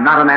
I'm not an